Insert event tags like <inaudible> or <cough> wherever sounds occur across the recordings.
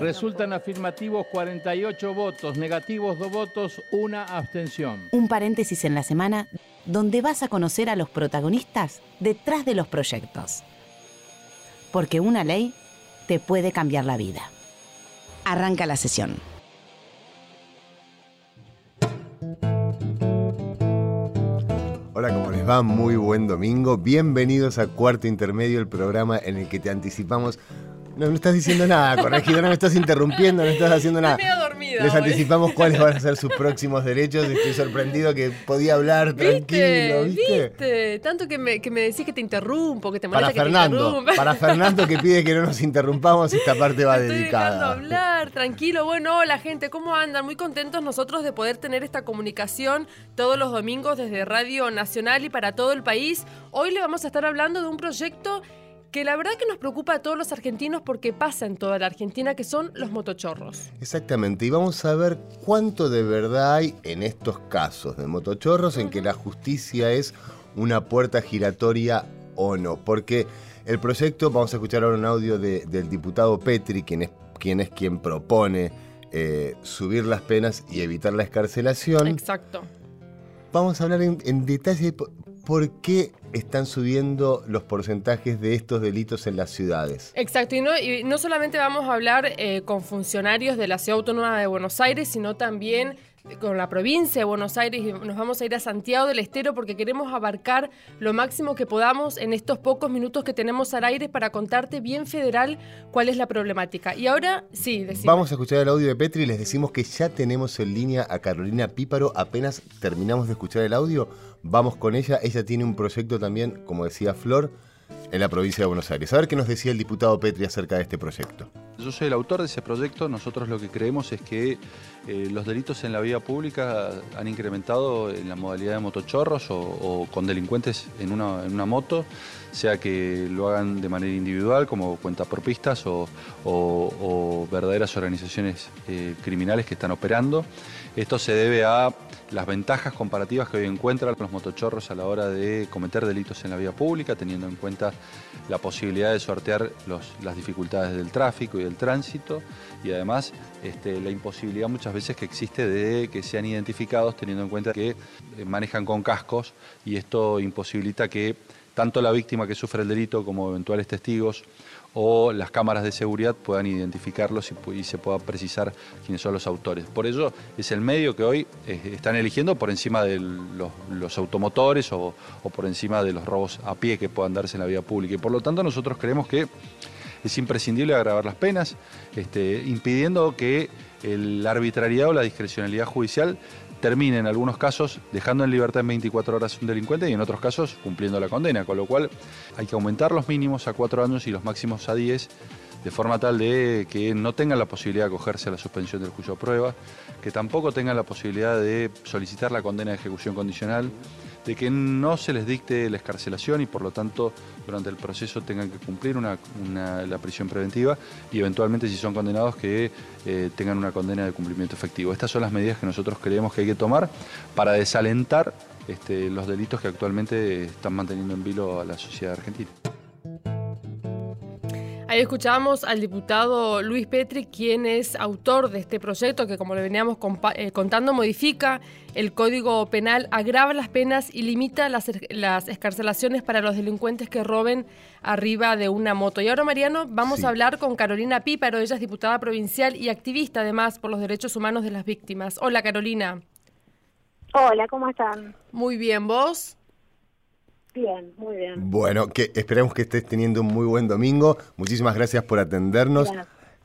Resultan afirmativos 48 votos, negativos 2 votos, una abstención. Un paréntesis en la semana donde vas a conocer a los protagonistas detrás de los proyectos. Porque una ley te puede cambiar la vida. Arranca la sesión. Hola, ¿cómo les va? Muy buen domingo. Bienvenidos a Cuarto Intermedio, el programa en el que te anticipamos no, no estás diciendo nada, corregidora, no me estás interrumpiendo, no estás haciendo nada. Les anticipamos cuáles van a ser sus próximos derechos. Estoy sorprendido que podía hablar tranquilo, ¿viste? ¿Viste? Tanto que me, que me decís que te interrumpo, que te molesta para Fernando, Para Fernando que pide que no nos interrumpamos, esta parte va Estoy dedicada. hablar, tranquilo. Bueno, hola gente, ¿cómo andan? Muy contentos nosotros de poder tener esta comunicación todos los domingos desde Radio Nacional y para todo el país. Hoy le vamos a estar hablando de un proyecto que la verdad que nos preocupa a todos los argentinos porque pasa en toda la Argentina, que son los motochorros. Exactamente, y vamos a ver cuánto de verdad hay en estos casos de motochorros en que la justicia es una puerta giratoria o no, porque el proyecto, vamos a escuchar ahora un audio del diputado Petri, quien es quien, es quien propone eh, subir las penas y evitar la escarcelación. Exacto. Vamos a hablar en, en detalle por qué están subiendo los porcentajes de estos delitos en las ciudades. Exacto, y no, y no solamente vamos a hablar eh, con funcionarios de la Ciudad Autónoma de Buenos Aires, sino también con la provincia de Buenos Aires y nos vamos a ir a Santiago del Estero porque queremos abarcar lo máximo que podamos en estos pocos minutos que tenemos al aire para contarte bien federal cuál es la problemática. Y ahora sí, decimos. Vamos a escuchar el audio de Petri y les decimos que ya tenemos en línea a Carolina Píparo. Apenas terminamos de escuchar el audio, vamos con ella. Ella tiene un proyecto también, como decía Flor, en la provincia de Buenos Aires. A ver qué nos decía el diputado Petri acerca de este proyecto. Yo soy el autor de ese proyecto. Nosotros lo que creemos es que eh, los delitos en la vía pública han incrementado en la modalidad de motochorros o, con delincuentes en una, en una, moto, sea que lo hagan de manera individual como cuentapropistas o, o, verdaderas organizaciones eh, criminales que están operando. Esto se debe a las ventajas comparativas que hoy encuentran los motochorros a la hora de cometer delitos en la vía pública, teniendo en cuenta la posibilidad de sortear las dificultades del tráfico y del tránsito y además este, la imposibilidad muchas veces que existe de que sean identificados teniendo en cuenta que eh, manejan con cascos y esto imposibilita que tanto la víctima que sufre el delito como eventuales testigos o las cámaras de seguridad puedan identificarlos y, se pueda precisar quiénes son los autores. Por ello es el medio que hoy eh, están eligiendo por encima de los, automotores o, por encima de los robos a pie que puedan darse en la vía pública. Y por lo tanto nosotros creemos que es imprescindible agravar las penas, este, impidiendo que la arbitrariedad o la discrecionalidad judicial termine en algunos casos dejando en libertad en 24 horas un delincuente y en otros casos cumpliendo la condena, con lo cual hay que aumentar los mínimos a 4 años y los máximos a 10 de forma tal de que no tengan la posibilidad de acogerse a la suspensión del juicio de prueba, que tampoco tengan la posibilidad de solicitar la condena de ejecución condicional, de que no se les dicte la escarcelación y por lo tanto durante el proceso tengan que cumplir la prisión preventiva y eventualmente si son condenados que eh, tengan una condena de cumplimiento efectivo. Estas son las medidas que nosotros creemos que hay que tomar para desalentar este, los delitos que actualmente están manteniendo en vilo a la sociedad argentina. Ahí escuchamos al diputado Luis Petri, quien es autor de este proyecto que, como le veníamos eh, contando, modifica el Código Penal, agrava las penas y limita las, las, escarcelaciones para los delincuentes que roben arriba de una moto. Y ahora, Mariano, vamos a hablar con Carolina Píparo. Ella es diputada provincial y activista, además, por los derechos humanos de las víctimas. Hola, Carolina. Hola, ¿cómo están? Muy bien, ¿vos? Bien, muy bien. Bueno, que esperemos que estés teniendo un muy buen domingo. Muchísimas gracias por atendernos.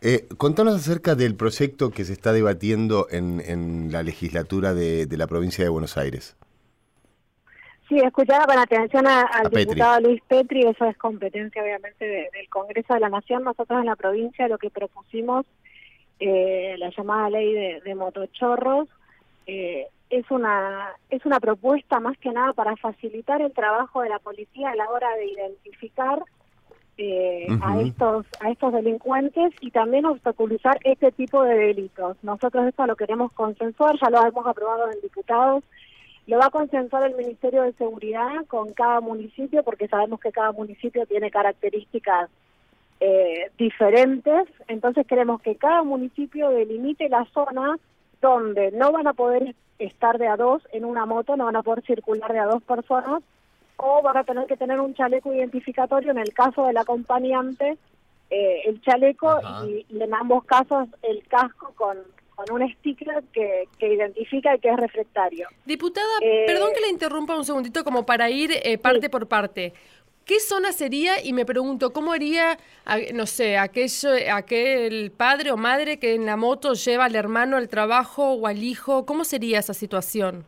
Eh, contanos acerca del proyecto que se está debatiendo en, la legislatura de, la provincia de Buenos Aires. Sí, escuchaba con atención al diputado Luis Petri, eso es competencia obviamente del Congreso de la Nación. Nosotros en la provincia lo que propusimos, eh, la llamada ley de, de motochorros, eh, es una es una propuesta más que nada para facilitar el trabajo de la policía a la hora de identificar eh, a estos a estos delincuentes y también obstaculizar este tipo de delitos. Nosotros esto lo queremos consensuar, ya lo hemos aprobado en diputados, lo va a consensuar el Ministerio de Seguridad con cada municipio porque sabemos que cada municipio tiene características eh, diferentes, entonces queremos que cada municipio delimite la zona donde no van a poder estar de a dos en una moto, no van a poder circular de a dos personas, o van a tener que tener un chaleco identificatorio en el caso del acompañante, eh, el chaleco y, en ambos casos el casco con, con un sticker que, que, identifica y que es reflectario. Diputada, eh, perdón que le interrumpa un segundito como para ir parte por parte. ¿Qué zona sería? Y me pregunto, ¿cómo haría, no sé, aquello, aquel padre o madre que en la moto lleva al hermano al trabajo o al hijo? ¿Cómo sería esa situación?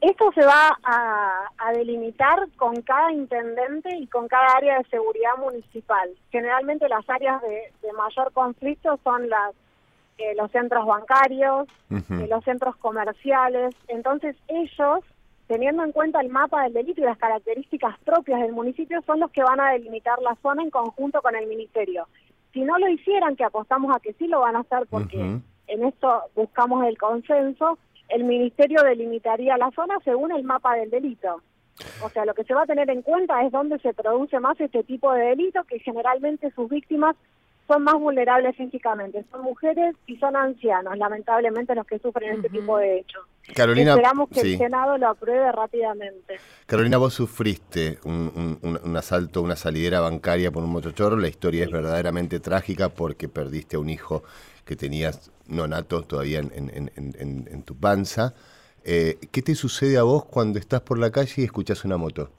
Esto se va a, delimitar con cada intendente y con cada área de seguridad municipal. Generalmente las áreas de, mayor conflicto son las eh, los centros bancarios, eh, los centros comerciales. Entonces ellos teniendo en cuenta el mapa del delito y las características propias del municipio, son los que van a delimitar la zona en conjunto con el ministerio. Si no lo hicieran, que apostamos a que sí lo van a hacer porque en esto buscamos el consenso, el ministerio delimitaría la zona según el mapa del delito. O sea, lo que se va a tener en cuenta es dónde se produce más este tipo de delito, que generalmente sus víctimas son más vulnerables físicamente. Son mujeres y son ancianos, lamentablemente, los que sufren este tipo de hechos. Carolina, Esperamos que el Senado lo apruebe rápidamente. Carolina, vos sufriste un, un, asalto, una salidera bancaria por un motochorro. La historia es verdaderamente trágica porque perdiste a un hijo que tenías nonato todavía en, en, tu panza. Eh, ¿Qué te sucede a vos cuando estás por la calle y escuchas una moto?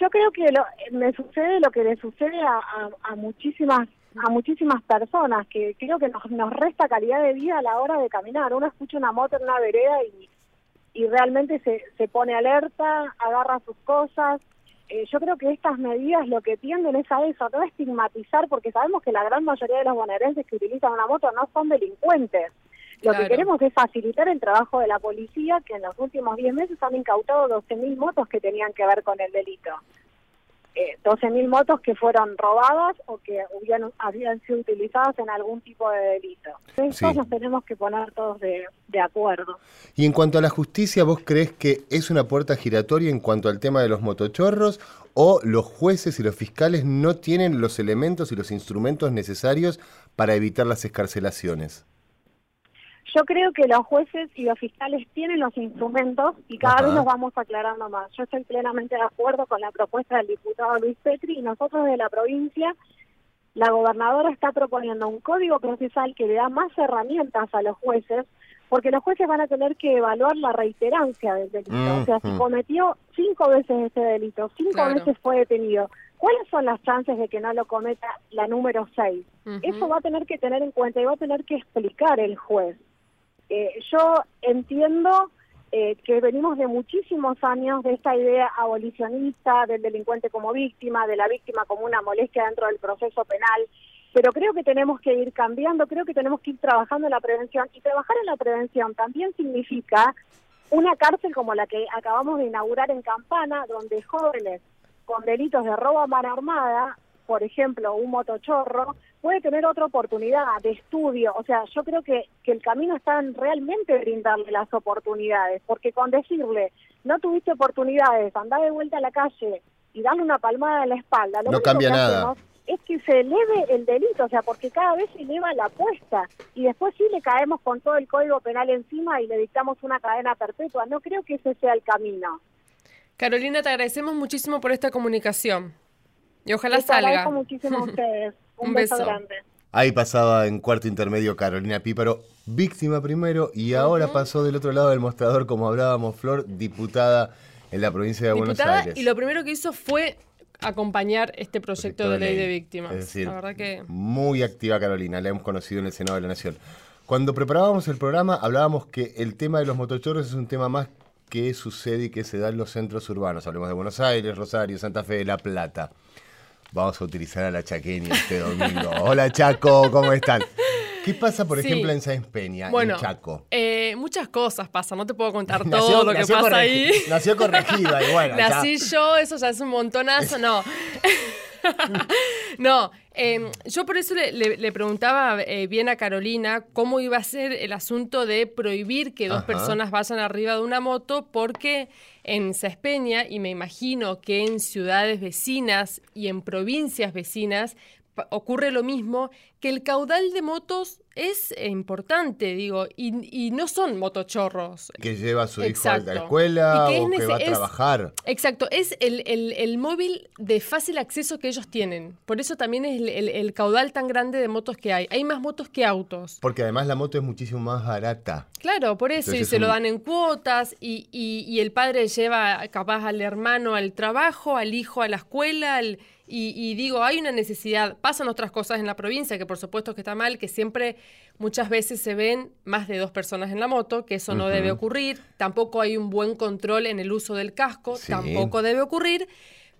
Yo creo que me sucede lo que le sucede a, muchísimas a muchísimas personas, que creo que nos, nos resta calidad de vida a la hora de caminar. Uno escucha una moto en una vereda y, y realmente se, se pone alerta, agarra sus cosas. Eh, yo creo que estas medidas lo que tienden es a eso, no estigmatizar, porque sabemos que la gran mayoría de los bonaerenses que utilizan una moto no son delincuentes. Lo que queremos es facilitar el trabajo de la policía, que en los últimos 10 meses han incautado 12.000 motos que tenían que ver con el delito. Eh, 12.000 motos que fueron robadas o que habían, habían sido utilizadas en algún tipo de delito. Entonces nos tenemos que poner todos de, de, acuerdo. Y en cuanto a la justicia, ¿vos crees que es una puerta giratoria en cuanto al tema de los motochorros o los jueces y los fiscales no tienen los elementos y los instrumentos necesarios para evitar las escarcelaciones? Yo creo que los jueces y los fiscales tienen los instrumentos y cada vez los vamos aclarando más. Yo estoy plenamente de acuerdo con la propuesta del diputado Luis Petri y nosotros de la provincia, la gobernadora está proponiendo un código procesal que le da más herramientas a los jueces porque los jueces van a tener que evaluar la reiterancia del delito. o sea, si cometió cinco veces ese delito, cinco veces fue detenido, ¿cuáles son las chances de que no lo cometa la número seis? Eso va a tener que tener en cuenta y va a tener que explicar el juez. Eh, yo entiendo eh, que venimos de muchísimos años de esta idea abolicionista del delincuente como víctima, de la víctima como una molestia dentro del proceso penal, pero creo que tenemos que ir cambiando, creo que tenemos que ir trabajando en la prevención y trabajar en la prevención también significa una cárcel como la que acabamos de inaugurar en Campana, donde jóvenes con delitos de robo a armada, por ejemplo, un motochorro, puede tener otra oportunidad de estudio. O sea, yo creo que, que el camino está en realmente brindarle las oportunidades, porque con decirle, no tuviste oportunidades, anda de vuelta a la calle y darle una palmada en la espalda, no cambia nada. Es que se eleve el delito, o sea, porque cada vez se eleva la apuesta y después sí le caemos con todo el código penal encima y le dictamos una cadena perpetua. No creo que ese sea el camino. Carolina, te agradecemos muchísimo por esta comunicación y ojalá salga. Agradezco muchísimo a <laughs> ustedes. Un, beso. grande. Ahí pasaba en cuarto intermedio Carolina Píparo, víctima primero, y ahora pasó del otro lado del mostrador, como hablábamos, Flor, diputada en la provincia de Buenos Aires. Y lo primero que hizo fue acompañar este proyecto, de, ley de víctimas. Es decir, la verdad que... muy activa Carolina, la hemos conocido en el Senado de la Nación. Cuando preparábamos el programa hablábamos que el tema de los motochorros es un tema más que sucede y que se da en los centros urbanos. Hablemos de Buenos Aires, Rosario, Santa Fe, La Plata. Vamos a utilizar a la chaqueña este domingo. Hola Chaco, ¿cómo están? ¿Qué pasa, por ejemplo, en Sáenz Peña, en Chaco? Eh, muchas cosas pasan, no te puedo contar <laughs> todo lo que pasa ahí. Nació corregida y bueno. <laughs> Nací yo, eso ya es un montonazo, no. <laughs> <laughs> no, em, yo por eso le, preguntaba eh, bien a Carolina cómo iba a ser el asunto de prohibir que dos personas vayan arriba de una moto, porque en Cespeña, y me imagino que en ciudades vecinas y en provincias vecinas, ocurre lo mismo, que el caudal de motos es importante, digo, y, no son motochorros. Que lleva a su hijo a la escuela o que va a trabajar. exacto, es el, móvil de fácil acceso que ellos tienen. Por eso también es el, caudal tan grande de motos que hay. Hay más motos que autos. Porque además la moto es muchísimo más barata. Claro, por eso, y se lo dan en cuotas, y, y el padre lleva capaz al hermano al trabajo, al hijo a la escuela, al y, digo, hay una necesidad, pasan otras cosas en la provincia, que por supuesto que está mal, que siempre muchas veces se ven más de dos personas en la moto, que eso no debe ocurrir, tampoco hay un buen control en el uso del casco, tampoco debe ocurrir,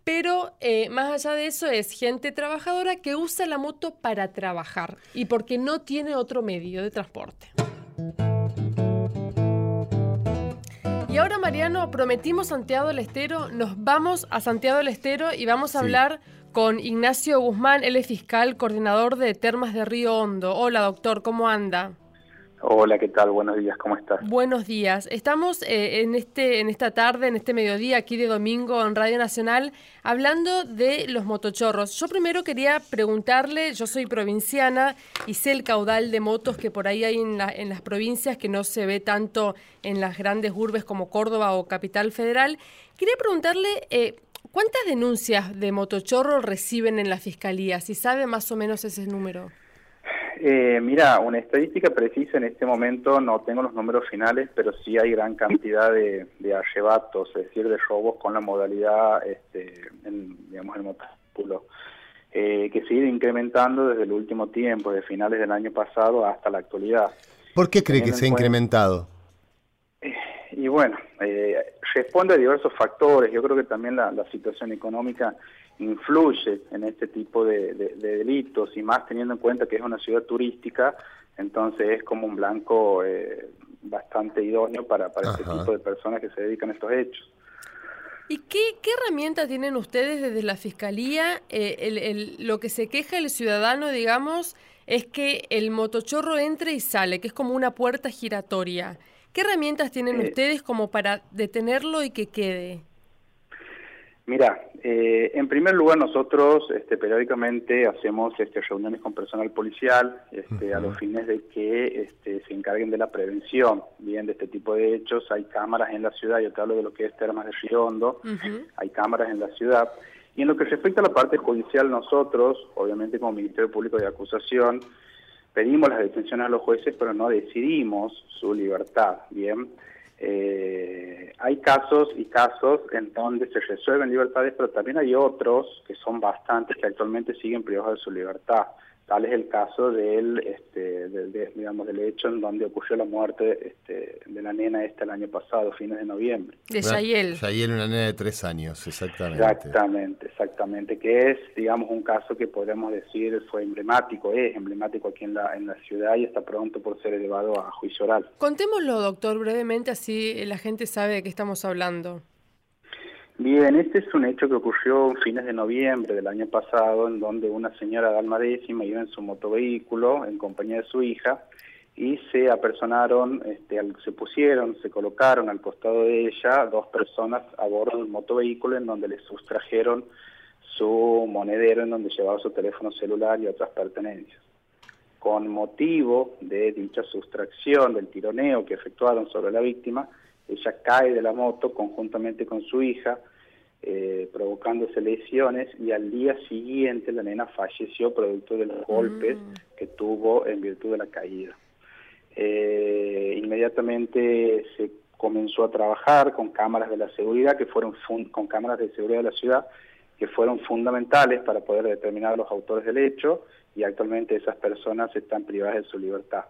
pero eh, más allá de eso es gente trabajadora que usa la moto para trabajar y porque no tiene otro medio de transporte. Y ahora, Mariano, prometimos Santiago del Estero, nos vamos a Santiago del Estero y vamos a hablar con Ignacio Guzmán, él es fiscal, coordinador de Termas de Río Hondo. Hola, doctor, ¿cómo anda? Hola, ¿qué tal? Buenos días, ¿cómo estás? Buenos días. Estamos eh, en, este, en esta tarde, en este mediodía aquí de domingo en Radio Nacional, hablando de los motochorros. Yo primero quería preguntarle, yo soy provinciana y sé el caudal de motos que por ahí hay en, en las provincias, que no se ve tanto en las grandes urbes como Córdoba o Capital Federal. Quería preguntarle, eh, ¿cuántas denuncias de motochorro reciben en la Fiscalía? Si sabe más o menos ese número. Eh, mira, una estadística precisa en este momento no tengo los números finales, pero sí hay gran cantidad de, de arrebatos, es decir, de robos con la modalidad, este, en, digamos, el motóculo, eh, que sigue incrementando desde el último tiempo, de finales del año pasado hasta la actualidad. ¿Por qué cree que se ha incrementado? Eh, y bueno, eh, responde a diversos factores. Yo creo que también la, la situación económica influye en este tipo de, delitos y más teniendo en cuenta que es una ciudad turística, entonces es como un blanco eh, bastante idóneo para, para este tipo de personas que se dedican a estos hechos. ¿Y qué, qué herramientas tienen ustedes desde la Fiscalía? Eh, el, lo que se queja el ciudadano, digamos, es que el motochorro entre y sale, que es como una puerta giratoria. ¿Qué herramientas tienen eh, ustedes como para detenerlo y que quede? Mira, eh, en primer lugar nosotros este, periódicamente hacemos este, reuniones con personal policial este, a los fines de que este, se encarguen de la prevención bien de este tipo de hechos. Hay cámaras en la ciudad, yo te hablo de lo que es Termas de Riondo, hay cámaras en la ciudad. Y en lo que respecta a la parte judicial, nosotros, obviamente como Ministerio Público de Acusación, pedimos las detenciones a los jueces, pero no decidimos su libertad, ¿bien? Eh, hay casos y casos en donde se resuelven libertades, pero también hay otros, que son bastantes, que actualmente siguen privados de su libertad. Tal es el caso del, este, digamos, del hecho en donde ocurrió la muerte este, de la nena esta el año pasado, fines de noviembre. De Sayel. Sayel, una nena de tres años, exactamente. Exactamente, exactamente, que es, digamos, un caso que podemos decir fue emblemático, es emblemático aquí en la, en la ciudad y está pronto por ser elevado a juicio oral. Contémoslo, doctor, brevemente, así la gente sabe de qué estamos hablando. Bien, este es un hecho que ocurrió fines de noviembre del año pasado, en donde una señora de alma décima iba en su motovehículo en compañía de su hija y se apersonaron, este, se pusieron, se colocaron al costado de ella dos personas a bordo del motovehículo en donde le sustrajeron su monedero en donde llevaba su teléfono celular y otras pertenencias. Con motivo de dicha sustracción, del tironeo que efectuaron sobre la víctima, ella cae de la moto conjuntamente con su hija, eh, provocándose lesiones y al día siguiente la nena falleció producto de los golpes mm. que tuvo en virtud de la caída. Eh, inmediatamente se comenzó a trabajar con cámaras de la seguridad que fueron con cámaras de seguridad de la ciudad que fueron fundamentales para poder determinar a los autores del hecho y actualmente esas personas están privadas de su libertad.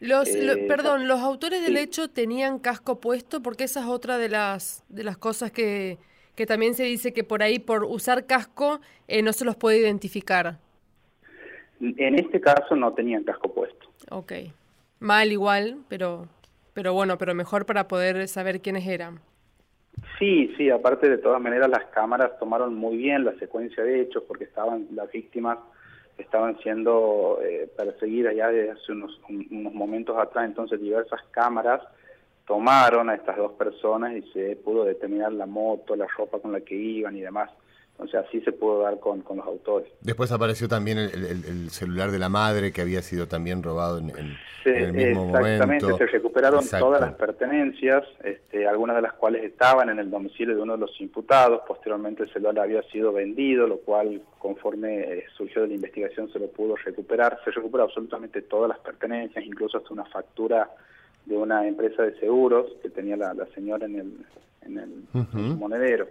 Los, eh, perdón, los autores del hecho tenían casco puesto porque esa es otra de las de las cosas que, que también se dice que por ahí por usar casco eh, no se los puede identificar. En este caso no tenían casco puesto. Ok. Mal igual, pero pero bueno, pero mejor para poder saber quiénes eran. Sí, sí, aparte de todas maneras las cámaras tomaron muy bien la secuencia de hechos porque estaban las víctimas estaban siendo eh, perseguidas ya desde hace unos, unos momentos atrás, entonces diversas cámaras tomaron a estas dos personas y se pudo determinar la moto, la ropa con la que iban y demás. Entonces así se pudo dar con, con los autores. Después apareció también el, celular de la madre que había sido también robado en, el mismo exactamente, se recuperaron todas las pertenencias, este, algunas de las cuales estaban en el domicilio de uno de los imputados, posteriormente el celular había sido vendido, lo cual conforme eh, surgió de la investigación se lo pudo recuperar, se recuperó absolutamente todas las pertenencias, incluso hasta una factura de una empresa de seguros que tenía la señora en el, en el monedero.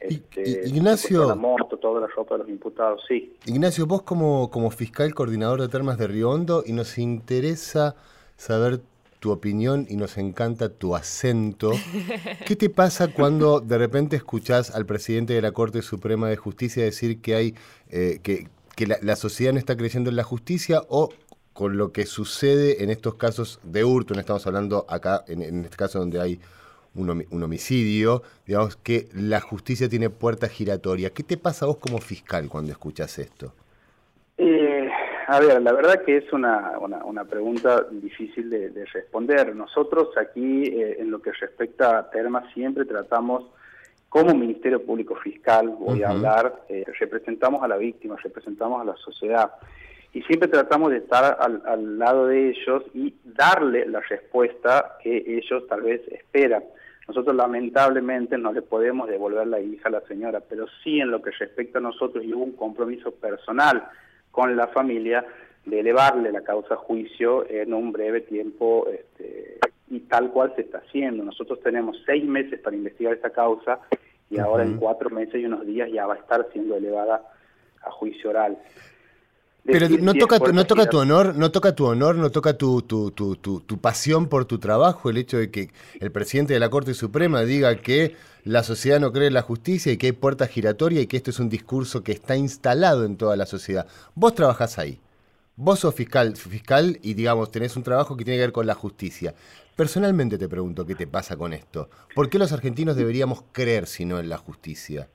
Este, Ignacio, la moto, toda la ropa de los imputados, sí. Ignacio, vos como, como fiscal coordinador de Termas de Río Hondo y nos interesa saber tu opinión y nos encanta tu acento. <laughs> ¿Qué te pasa cuando de repente escuchás al presidente de la Corte Suprema de Justicia decir que hay eh, que, que la, sociedad no está creyendo en la justicia o con lo que sucede en estos casos de hurto, no estamos hablando acá, en, en este caso donde hay un, homicidio, digamos que la justicia tiene puerta giratoria. ¿Qué te pasa a vos como fiscal cuando escuchas esto? Eh, a ver, la verdad que es una, una, pregunta difícil de, responder. Nosotros aquí, eh, en lo que respecta a Terma, siempre tratamos, como Ministerio Público Fiscal, voy a hablar, eh, representamos a la víctima, representamos a la sociedad y siempre tratamos de estar al, al, lado de ellos y darle la respuesta que ellos tal vez esperan. Nosotros lamentablemente no le podemos devolver la hija a la señora, pero sí en lo que respecta a nosotros y hubo un compromiso personal con la familia de elevarle la causa a juicio en un breve tiempo este, y tal cual se está haciendo. Nosotros tenemos seis meses para investigar esta causa y ahora en cuatro meses y unos días ya va a estar siendo elevada a juicio oral. Pero no toca, no toca tu honor, no toca tu honor, no toca tu, tu, tu, tu, pasión por tu trabajo, el hecho de que el presidente de la Corte Suprema diga que la sociedad no cree en la justicia y que hay puerta giratoria y que esto es un discurso que está instalado en toda la sociedad. Vos trabajás ahí. Vos sos fiscal, fiscal y digamos tenés un trabajo que tiene que ver con la justicia. Personalmente te pregunto qué te pasa con esto. ¿Por qué los argentinos deberíamos creer si no en la justicia?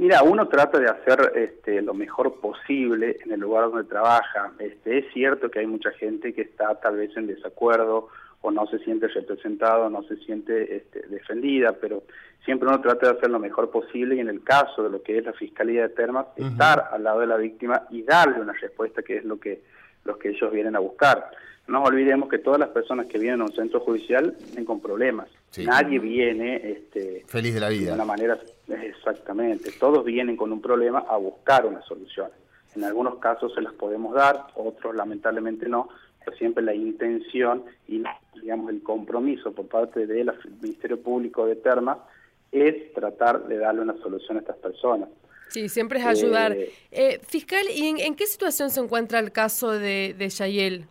Mira, uno trata de hacer este, lo mejor posible en el lugar donde trabaja. Este, es cierto que hay mucha gente que está tal vez en desacuerdo o no se siente representado, no se siente este, defendida, pero siempre uno trata de hacer lo mejor posible y en el caso de lo que es la Fiscalía de Termas, estar al lado de la víctima y darle una respuesta que es lo que, los que ellos vienen a buscar. No nos olvidemos que todas las personas que vienen a un centro judicial vienen con problemas. Nadie viene este, feliz de la vida. De una manera exactamente. Todos vienen con un problema a buscar una solución. En algunos casos se las podemos dar, otros lamentablemente no, pero siempre la intención y digamos el compromiso por parte del Ministerio Público de Termas es tratar de darle una solución a estas personas. Sí, siempre es ayudar. Eh, eh, fiscal, ¿y en, qué situación se encuentra el caso de, de Yayel?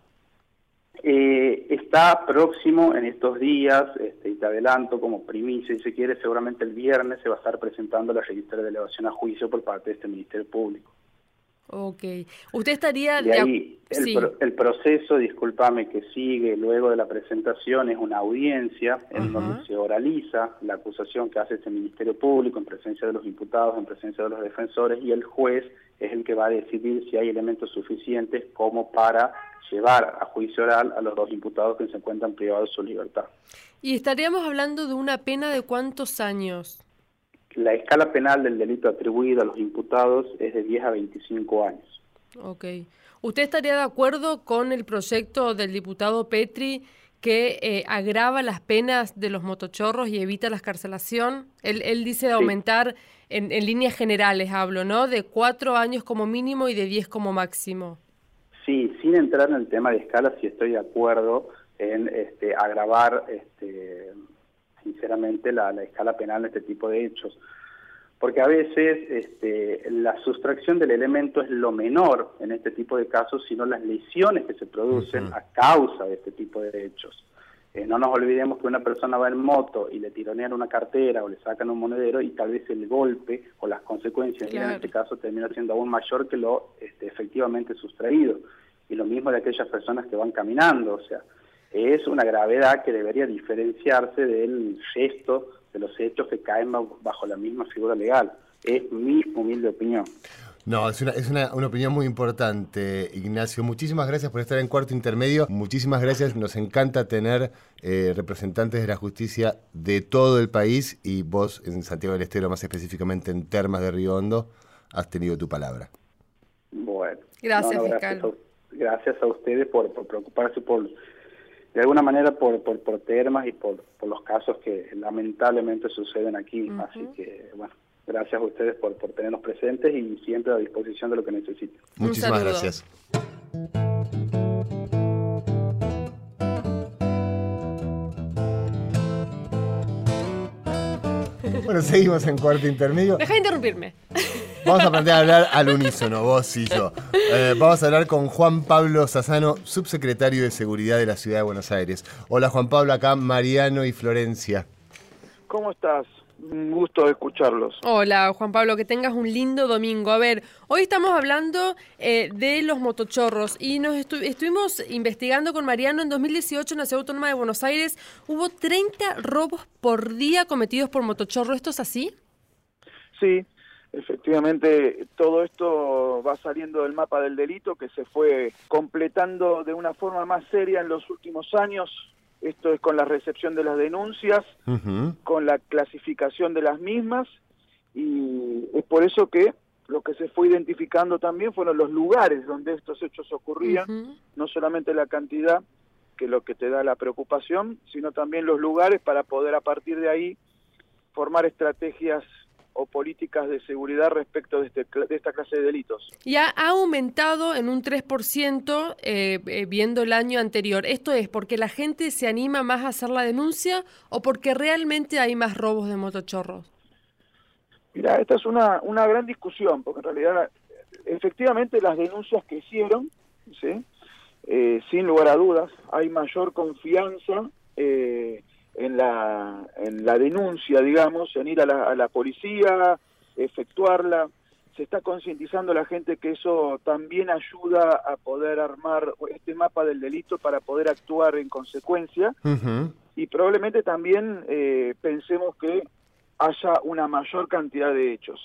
Eh, está próximo en estos días, este, y te adelanto como primicia, si se quiere, seguramente el viernes se va a estar presentando la registra de elevación a juicio por parte de este Ministerio Público. Ok. ¿Usted estaría de, ahí, el, proceso, discúlpame, que sigue luego de la presentación es una audiencia en donde se oraliza la acusación que hace este Ministerio Público en presencia de los imputados, en presencia de los defensores, y el juez es el que va a decidir si hay elementos suficientes como para llevar a juicio oral a los dos imputados que se encuentran privados de su libertad. ¿Y estaríamos hablando de una pena de cuántos años? La escala penal del delito atribuido a los imputados es de 10 a 25 años. Ok. ¿Usted estaría de acuerdo con el proyecto del diputado Petri que eh, agrava las penas de los motochorros y evita la escarcelación? Él, él dice de aumentar, en, en líneas generales hablo, ¿no? De cuatro años como mínimo y de 10 como máximo. Sí, sin entrar en el tema de escala, sí estoy de acuerdo en este, agravar este, sinceramente la, escala penal de este tipo de hechos. Porque a veces este, la sustracción del elemento es lo menor en este tipo de casos, sino las lesiones que se producen a causa de este tipo de hechos. Eh, no nos olvidemos que una persona va en moto y le tironean una cartera o le sacan un monedero y tal vez el golpe o las consecuencias en este caso termina siendo aún mayor que lo este, efectivamente sustraído. Y lo mismo de aquellas personas que van caminando, o sea, es una gravedad que debería diferenciarse del gesto de los hechos que caen bajo la misma figura legal. Es mi humilde opinión. No, es, una, es una, opinión muy importante, Ignacio. Muchísimas gracias por estar en Cuarto Intermedio. Muchísimas gracias. Nos encanta tener eh, representantes de la justicia de todo el país y vos en Santiago del Estero, más específicamente en Termas de Río Hondo, has tenido tu palabra. Bueno. Gracias, fiscal. Gracias a, ustedes por, preocuparse por, de alguna manera, por, por, Termas y por, por los casos que lamentablemente suceden aquí. Así que, bueno Gracias a ustedes por, por tenernos presentes y siempre a disposición de lo que necesiten. Muchísimas gracias. Bueno, seguimos en cuarto intermedio. Deja de interrumpirme. Vamos a aprender a hablar al unísono, vos y yo. Eh, vamos a hablar con Juan Pablo Sassano, subsecretario de Seguridad de la Ciudad de Buenos Aires. Hola Juan Pablo, acá Mariano y Florencia. ¿Cómo estás? Un gusto escucharlos. Hola, Juan Pablo, que tengas un lindo domingo. A ver, hoy estamos hablando eh, de los motochorros y nos estuvimos investigando con Mariano en 2018 en la Ciudad Autónoma de Buenos Aires. Hubo 30 robos por día cometidos por motochorros. ¿Esto es así? Sí, efectivamente todo esto va saliendo del mapa del delito que se fue completando de una forma más seria en los últimos años. Esto es con la recepción de las denuncias, con la clasificación de las mismas, y es por eso que lo que se fue identificando también fueron los lugares donde estos hechos ocurrían, no solamente la cantidad, que es lo que te da la preocupación, sino también los lugares para poder a partir de ahí formar estrategias o políticas de seguridad respecto de, este, de esta clase de delitos. Ya ha aumentado en un 3% eh, eh, viendo el año anterior. ¿Esto es porque la gente se anima más a hacer la denuncia o porque realmente hay más robos de motochorros? Mira, esta es una, una gran discusión, porque en realidad efectivamente las denuncias que hicieron, ¿sí? Eh, sin lugar a dudas, hay mayor confianza eh, en la, en la denuncia, digamos, en ir a la, a la policía, efectuarla. Se está concientizando la gente que eso también ayuda a poder armar este mapa del delito para poder actuar en consecuencia. Y probablemente también eh, pensemos que haya una mayor cantidad de hechos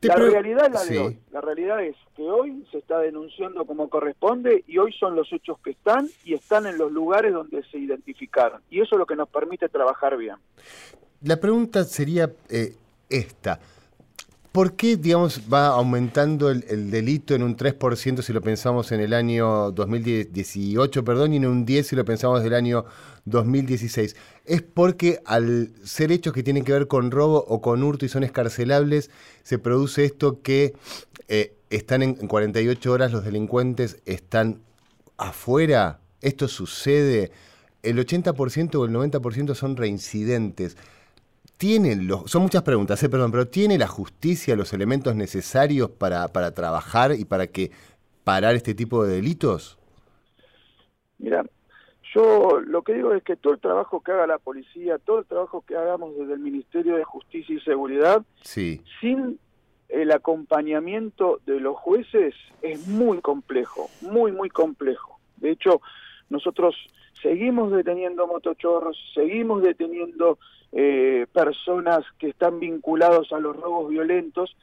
la realidad es la de hoy. La realidad es que hoy se está denunciando como corresponde y hoy son los hechos que están y están en los lugares donde se identificaron. Y eso es lo que nos permite trabajar bien. La pregunta sería eh, esta. ¿Por qué, digamos, va aumentando el, delito en un 3% si lo pensamos en el año 2018, perdón, y en un 10 si lo pensamos del año 2016? ¿Es porque al ser hechos que tienen que ver con robo o con hurto y son escarcelables, se produce esto que eh, están en, en 48 horas los delincuentes están afuera? ¿Esto sucede? ¿El 80% o el 90% son reincidentes? ¿Tiene los, son muchas preguntas, eh, perdón, pero ¿tiene la justicia los elementos necesarios para, para trabajar y para que parar este tipo de delitos? Mira, yo lo que digo es que todo el trabajo que haga la policía, todo el trabajo que hagamos desde el Ministerio de Justicia y Seguridad, sí. sin el acompañamiento de los jueces es muy complejo, muy, muy complejo. De hecho, nosotros seguimos deteniendo motochorros, seguimos deteniendo eh, personas que están vinculados a los robos violentos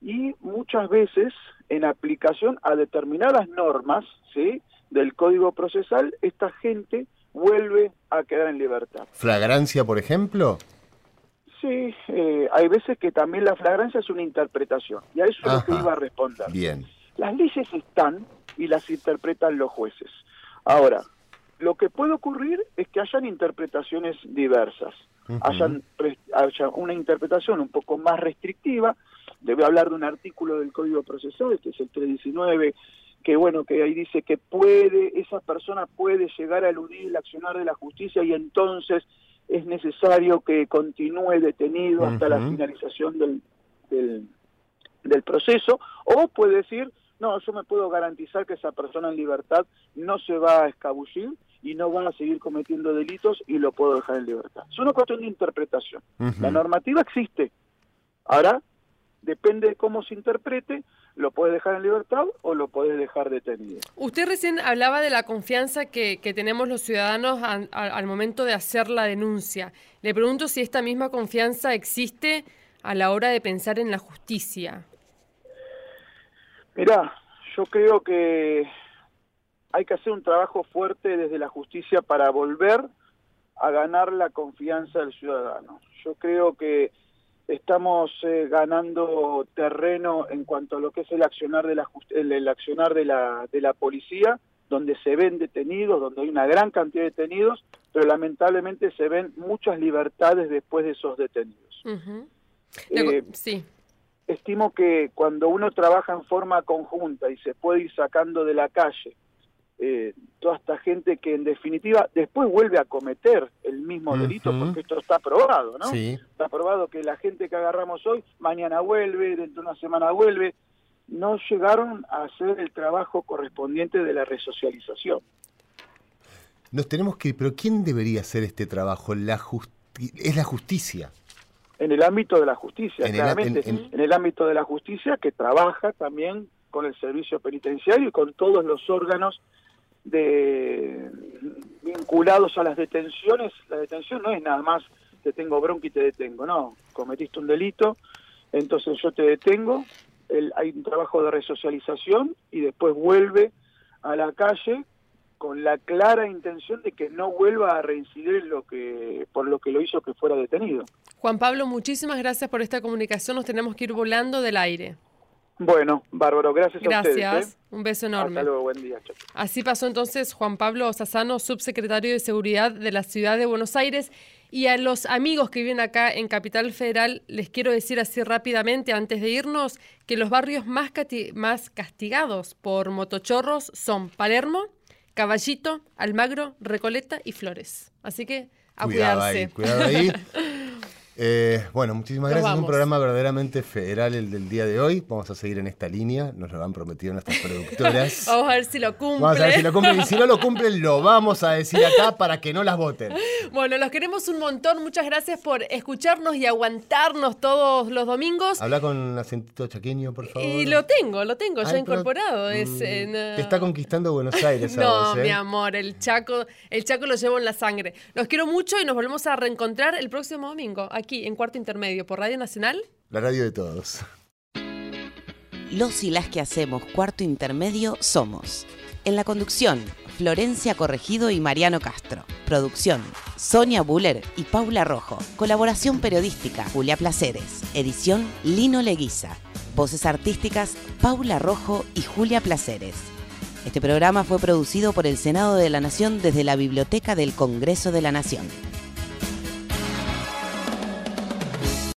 y muchas veces en aplicación a determinadas normas ¿sí? del Código Procesal, esta gente vuelve a quedar en libertad. ¿Flagrancia, por ejemplo? Sí, eh, hay veces que también la flagrancia es una interpretación, y a eso es lo que iba a responder. Bien. Las leyes están y las interpretan los jueces. Ahora, lo que puede ocurrir es que hayan interpretaciones diversas hayan, haya una interpretación un poco más restrictiva. Debe hablar de un artículo del Código Procesal, que es el 319, que bueno, que ahí dice que puede, esa persona puede llegar a eludir el accionar de la justicia y entonces es necesario que continúe detenido hasta la finalización del, del, del proceso, o puede decir, no, yo me puedo garantizar que esa persona en libertad no se va a escabullir y no van a seguir cometiendo delitos y lo puedo dejar en libertad. Es una cuestión de interpretación. La normativa existe. Ahora, depende de cómo se interprete, lo puedes dejar en libertad o lo puedes dejar detenido. Usted recién hablaba de la confianza que, tenemos los ciudadanos al momento de hacer la denuncia. Le pregunto si esta misma confianza existe a la hora de pensar en la justicia. Mirá, yo creo que hay que hacer un trabajo fuerte desde la justicia para volver a ganar la confianza del ciudadano. Yo creo que estamos eh, ganando terreno en cuanto a lo que es el accionar de la el, accionar de la de la policía donde se ven detenidos donde hay una gran cantidad de detenidos pero lamentablemente se ven muchas libertades después de esos detenidos. Eh, sí. estimo que cuando uno trabaja en forma conjunta y se puede ir sacando de la calle eh, toda esta gente que en definitiva después vuelve a cometer el mismo delito, porque esto está probado, ¿no? Está probado que la gente que agarramos hoy, mañana vuelve, dentro de una semana vuelve, no llegaron a hacer el trabajo correspondiente de la resocialización. Nos tenemos que, pero ¿quién debería hacer este trabajo? La es la justicia. En el ámbito de la justicia, claramente. en el ámbito de la justicia que trabaja también con el servicio penitenciario y con todos los órganos de vinculados a las detenciones, la detención no es nada más te tengo bronca y te detengo, no, cometiste un delito, entonces yo te detengo, el, hay un trabajo de resocialización y después vuelve a la calle con la clara intención de que no vuelva a reincidir lo que por lo que lo hizo que fuera detenido. Juan Pablo, muchísimas gracias por esta comunicación, nos tenemos que ir volando del aire. Bueno, bárbaro, gracias, a ustedes. Gracias, ¿eh? un beso enorme. Hasta luego, buen día. Así pasó entonces Juan Pablo Osasano, subsecretario de Seguridad de la Ciudad de Buenos Aires. Y a los amigos que viven acá en Capital Federal, les quiero decir así rápidamente, antes de irnos, que los barrios más, más castigados por motochorros son Palermo, Caballito, Almagro, Recoleta y Flores. Así que a cuidarse. cuidado ahí. <laughs> Eh, bueno, muchísimas gracias. Es un programa verdaderamente federal el del día de hoy. Vamos a seguir en esta línea. Nos lo han prometido nuestras productoras. <laughs> vamos a ver si lo cumplen. Vamos a ver si lo cumplen. Y si no lo cumplen, lo vamos a decir acá para que no las voten. <laughs> Bueno, los queremos un montón. Muchas gracias por escucharnos y aguantarnos todos los domingos. Habla con acentito chaqueño, por favor. Y lo tengo, lo tengo ya incorporado. es, mm, Te está conquistando Buenos Aires. <laughs> no, ¿eh? mi amor, el Chaco, el Chaco lo llevo en la sangre. Los quiero mucho y nos volvemos a reencontrar el próximo domingo. Aquí aquí en Cuarto Intermedio por Radio Nacional. La radio de todos. Los y las que hacemos Cuarto Intermedio somos. En la conducción, Florencia Corregido y Mariano Castro. Producción, Sonia Buller y Paula Rojo. Colaboración periodística, Julia Placeres. Edición, Lino Leguiza. Voces artísticas, Paula Rojo y Julia Placeres. Este programa fue producido por el Senado de la Nación desde la Biblioteca del Congreso de la Nación.